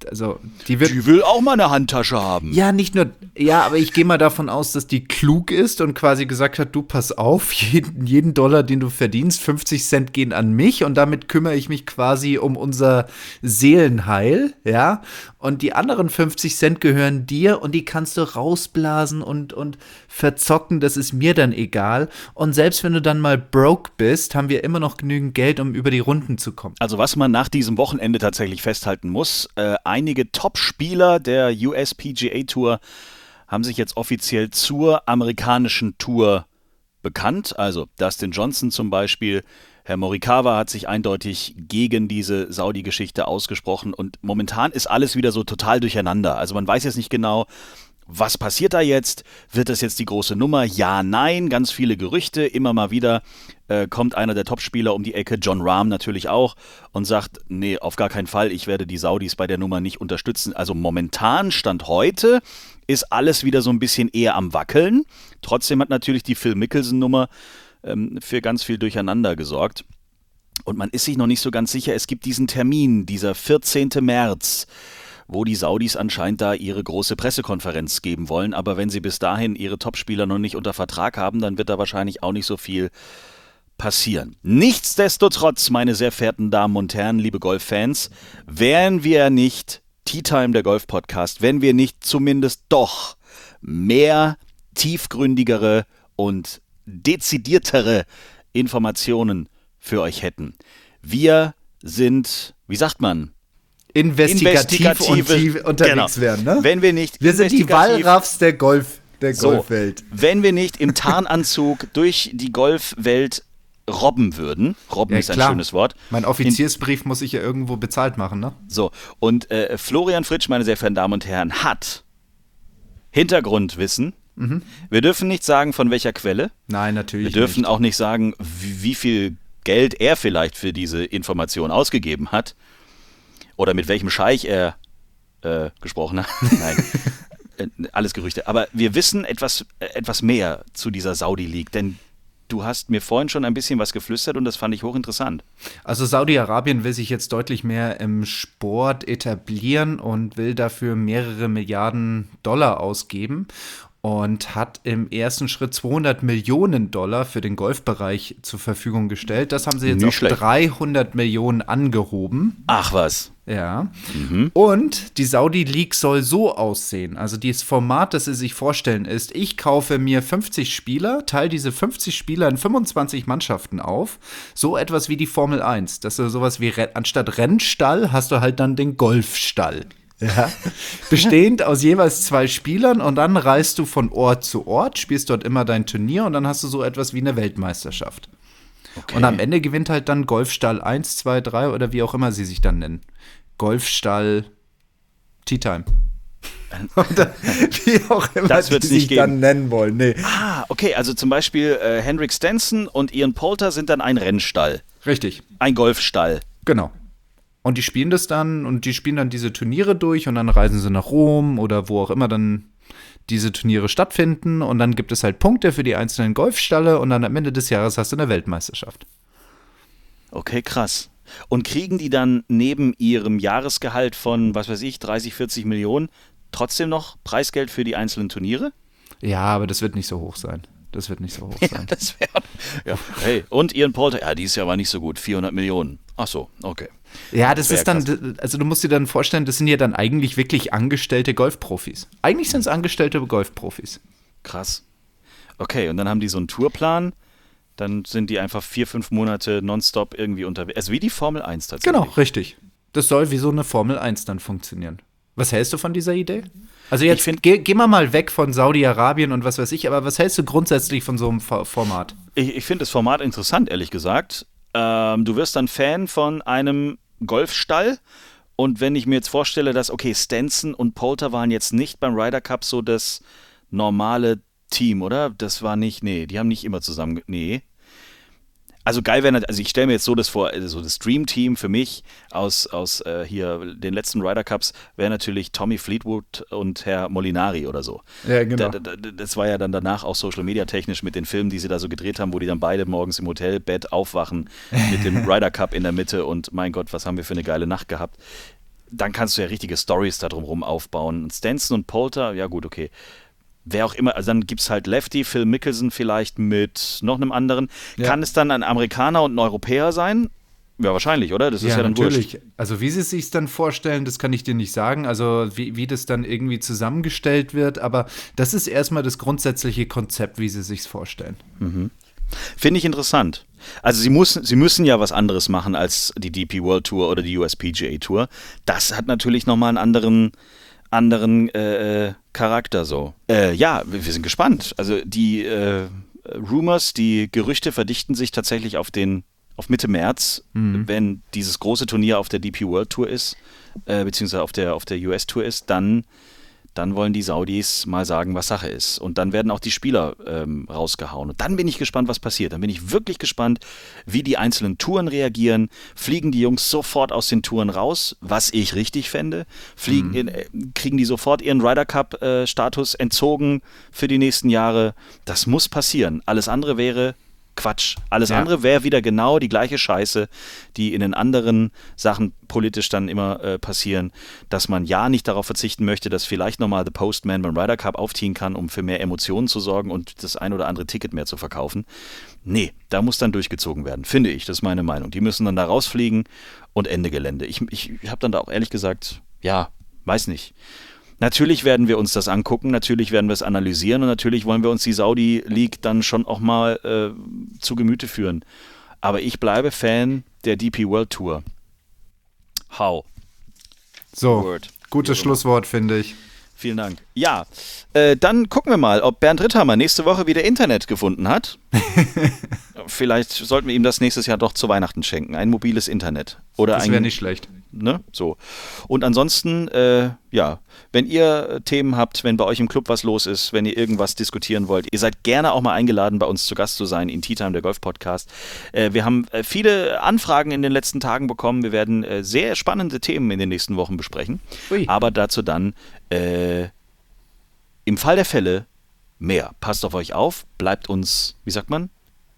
also die wird. Die will auch mal eine Handtasche haben. Ja, nicht nur, ja, aber ich gehe mal davon aus, dass die klug ist und quasi gesagt hat, du pass auf, jeden, jeden Dollar, den du verdienst, 50 Cent gehen an mich und damit kümmere ich mich quasi um unser Seelenheil, ja. Und die anderen 50 Cent gehören dir und die kannst du rausblasen und, und verzocken, das ist mir dann egal. Und selbst wenn du dann mal broke bist, haben wir immer noch genügend Geld, um über die Runden zu kommen. Also was man nach diesem Wochenende tatsächlich festhalten muss, äh, einige Top-Spieler der USPGA Tour haben sich jetzt offiziell zur amerikanischen Tour bekannt. Also Dustin Johnson zum Beispiel, Herr Morikawa hat sich eindeutig gegen diese Saudi-Geschichte ausgesprochen und momentan ist alles wieder so total durcheinander. Also man weiß jetzt nicht genau, was passiert da jetzt? Wird das jetzt die große Nummer? Ja, nein, ganz viele Gerüchte. Immer mal wieder äh, kommt einer der Topspieler um die Ecke, John Rahm natürlich auch, und sagt, nee, auf gar keinen Fall, ich werde die Saudis bei der Nummer nicht unterstützen. Also momentan, Stand heute, ist alles wieder so ein bisschen eher am Wackeln. Trotzdem hat natürlich die Phil Mickelson-Nummer ähm, für ganz viel Durcheinander gesorgt. Und man ist sich noch nicht so ganz sicher, es gibt diesen Termin, dieser 14. März, wo die Saudis anscheinend da ihre große Pressekonferenz geben wollen. Aber wenn sie bis dahin ihre Topspieler noch nicht unter Vertrag haben, dann wird da wahrscheinlich auch nicht so viel passieren. Nichtsdestotrotz, meine sehr verehrten Damen und Herren, liebe Golffans, wären wir nicht Tea Time der Golf Podcast, wenn wir nicht zumindest doch mehr tiefgründigere und dezidiertere Informationen für euch hätten. Wir sind, wie sagt man? Investigativ, investigativ und unterwegs genau. werden, ne? Wenn wir nicht wir sind die Wallraffs der Golf der so, Golfwelt. Wenn wir nicht im Tarnanzug durch die Golfwelt robben würden. Robben ja, ist ein klar. schönes Wort. Mein Offiziersbrief In, muss ich ja irgendwo bezahlt machen, ne? So, und äh, Florian Fritsch, meine sehr verehrten Damen und Herren, hat Hintergrundwissen Mhm. Wir dürfen nicht sagen, von welcher Quelle. Nein, natürlich. Wir dürfen nicht. auch nicht sagen, wie, wie viel Geld er vielleicht für diese Information ausgegeben hat. Oder mit welchem Scheich er äh, gesprochen hat. Nein. Äh, alles Gerüchte. Aber wir wissen etwas, äh, etwas mehr zu dieser Saudi League, denn Du hast mir vorhin schon ein bisschen was geflüstert und das fand ich hochinteressant. Also Saudi-Arabien will sich jetzt deutlich mehr im Sport etablieren und will dafür mehrere Milliarden Dollar ausgeben und hat im ersten Schritt 200 Millionen Dollar für den Golfbereich zur Verfügung gestellt. Das haben sie jetzt Nicht auf schlecht. 300 Millionen angehoben. Ach was. Ja. Mhm. Und die Saudi League soll so aussehen. Also dieses Format, das sie sich vorstellen, ist, ich kaufe mir 50 Spieler, teile diese 50 Spieler in 25 Mannschaften auf. So etwas wie die Formel 1. Das ist sowas wie anstatt Rennstall hast du halt dann den Golfstall. Ja. Bestehend aus jeweils zwei Spielern und dann reist du von Ort zu Ort, spielst dort immer dein Turnier und dann hast du so etwas wie eine Weltmeisterschaft. Okay. Und am Ende gewinnt halt dann Golfstall 1, 2, 3 oder wie auch immer sie sich dann nennen. Golfstall Tea Time. Oder wie auch immer das sie sich geben. dann nennen wollen. Nee. Ah, okay, also zum Beispiel äh, Henrik Stenson und Ian Poulter sind dann ein Rennstall. Richtig. Ein Golfstall. Genau. Und die spielen das dann und die spielen dann diese Turniere durch und dann reisen sie nach Rom oder wo auch immer dann diese Turniere stattfinden und dann gibt es halt Punkte für die einzelnen Golfstalle und dann am Ende des Jahres hast du eine Weltmeisterschaft. Okay, krass. Und kriegen die dann neben ihrem Jahresgehalt von, was weiß ich, 30, 40 Millionen trotzdem noch Preisgeld für die einzelnen Turniere? Ja, aber das wird nicht so hoch sein. Das wird nicht so hoch Ja, sein. das wäre. Ja. Hey, und Ian Poulter, ja, die ist ja aber nicht so gut. 400 Millionen. Ach so, okay. Ja, das wär ist dann, also du musst dir dann vorstellen, das sind ja dann eigentlich wirklich angestellte Golfprofis. Eigentlich sind es angestellte Golfprofis. Krass. Okay, und dann haben die so einen Tourplan. Dann sind die einfach vier, fünf Monate nonstop irgendwie unterwegs. Also wie die Formel 1 tatsächlich. Genau, richtig. Das soll wie so eine Formel 1 dann funktionieren. Was hältst du von dieser Idee? Also jetzt find- geh, geh mal mal weg von Saudi-Arabien und was weiß ich, aber was hältst du grundsätzlich von so einem Fo- Format? Ich, ich finde das Format interessant, ehrlich gesagt. Ähm, du wirst dann Fan von einem Golfstall. Und wenn ich mir jetzt vorstelle, dass, okay, Stenson und Poulter waren jetzt nicht beim Ryder Cup so das normale Team, oder? Das war nicht, nee, die haben nicht immer zusammen, nee. Also geil wäre, also ich stelle mir jetzt so das vor, äh, so das Dream-Team für mich aus, aus äh, hier den letzten Ryder Cups wäre natürlich Tommy Fleetwood und Herr Molinari oder so. Ja, genau. Da, da, da, das war ja dann danach auch Social Media technisch mit den Filmen, die sie da so gedreht haben, wo die dann beide morgens im Hotelbett aufwachen mit dem Ryder Cup in der Mitte und mein Gott, was haben wir für eine geile Nacht gehabt. Dann kannst du ja richtige Stories da drumherum aufbauen. Und Stenson und Polter, ja gut, okay. Wer auch immer, also dann gibt es halt Lefty, Phil Mickelson vielleicht mit noch einem anderen. Ja. Kann es dann ein Amerikaner und ein Europäer sein? Ja, wahrscheinlich, oder? Das ist ja, dann natürlich. wurscht. Also wie sie es sich dann vorstellen, das kann ich dir nicht sagen. Also wie, wie das dann irgendwie zusammengestellt wird, aber das ist erstmal das grundsätzliche Konzept, wie sie sich vorstellen. Finde ich interessant. Also sie, muss, sie müssen ja was anderes machen als die DP World Tour oder die USPGA Tour. Das hat natürlich nochmal einen anderen, anderen äh, äh, Charakter so. Äh, ja, wir, wir sind gespannt. Also die äh, Rumors, die Gerüchte verdichten sich tatsächlich auf den auf Mitte März, wenn dieses große Turnier auf der DP World Tour ist, äh, beziehungsweise auf der, auf der US Tour ist, dann dann wollen die Saudis mal sagen, was Sache ist. Und dann werden auch die Spieler ähm, rausgehauen. Und dann bin ich gespannt, was passiert. Dann bin ich wirklich gespannt, wie die einzelnen Touren reagieren. Fliegen die Jungs sofort aus den Touren raus, was ich richtig fände? Fliegen, in, äh, kriegen die sofort ihren Ryder Cup-Status entzogen für die nächsten Jahre? Das muss passieren. Alles andere wäre Quatsch. Alles Ja. andere wäre wieder genau die gleiche Scheiße, die in den anderen Sachen politisch dann immer äh, passieren, dass man ja nicht darauf verzichten möchte, dass vielleicht nochmal The Postman beim Ryder Cup aufziehen kann, um für mehr Emotionen zu sorgen und das ein oder andere Ticket mehr zu verkaufen. Nee, da muss dann durchgezogen werden, finde ich. Das ist meine Meinung. Die müssen dann da rausfliegen und Ende Gelände. Ich, ich habe dann da auch ehrlich gesagt, ja, weiß nicht. Natürlich werden wir uns das angucken, natürlich werden wir es analysieren und natürlich wollen wir uns die Saudi League dann schon auch mal äh, zu Gemüte führen. Aber ich bleibe Fan der DP World Tour. How? So, Word. gutes Schlusswort, finde ich. Vielen Dank. Ja, äh, dann gucken wir mal, ob Bernd Ritthammer nächste Woche wieder Internet gefunden hat. Vielleicht sollten wir ihm das nächstes Jahr doch zu Weihnachten schenken. Ein mobiles Internet. Oder Das ein wäre nicht schlecht. Ne? So. Und ansonsten, äh, ja, wenn ihr Themen habt, wenn bei euch im Club was los ist, wenn ihr irgendwas diskutieren wollt, ihr seid gerne auch mal eingeladen, bei uns zu Gast zu sein in Tea Time, der Golf Podcast. Äh, wir haben äh, viele Anfragen in den letzten Tagen bekommen. Wir werden äh, sehr spannende Themen in den nächsten Wochen besprechen. Ui. Aber dazu dann äh, im Fall der Fälle mehr. Passt auf euch auf, bleibt uns, wie sagt man?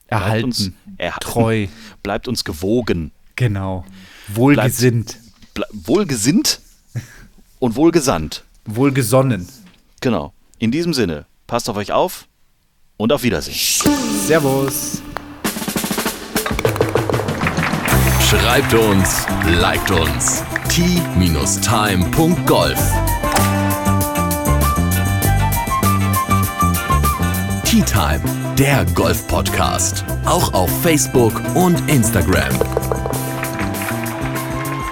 Bleibt Erhalten. uns erhalten. Treu. Bleibt uns gewogen. Genau. Wohlgesinnt. Ble wohlgesinnt und wohlgesandt. Wohlgesonnen. Genau. In diesem Sinne, passt auf euch auf und auf Wiedersehen. Servus. Schreibt uns, liked uns. t-time.golf Tea Time, der Golf-Podcast. Auch auf Facebook und Instagram.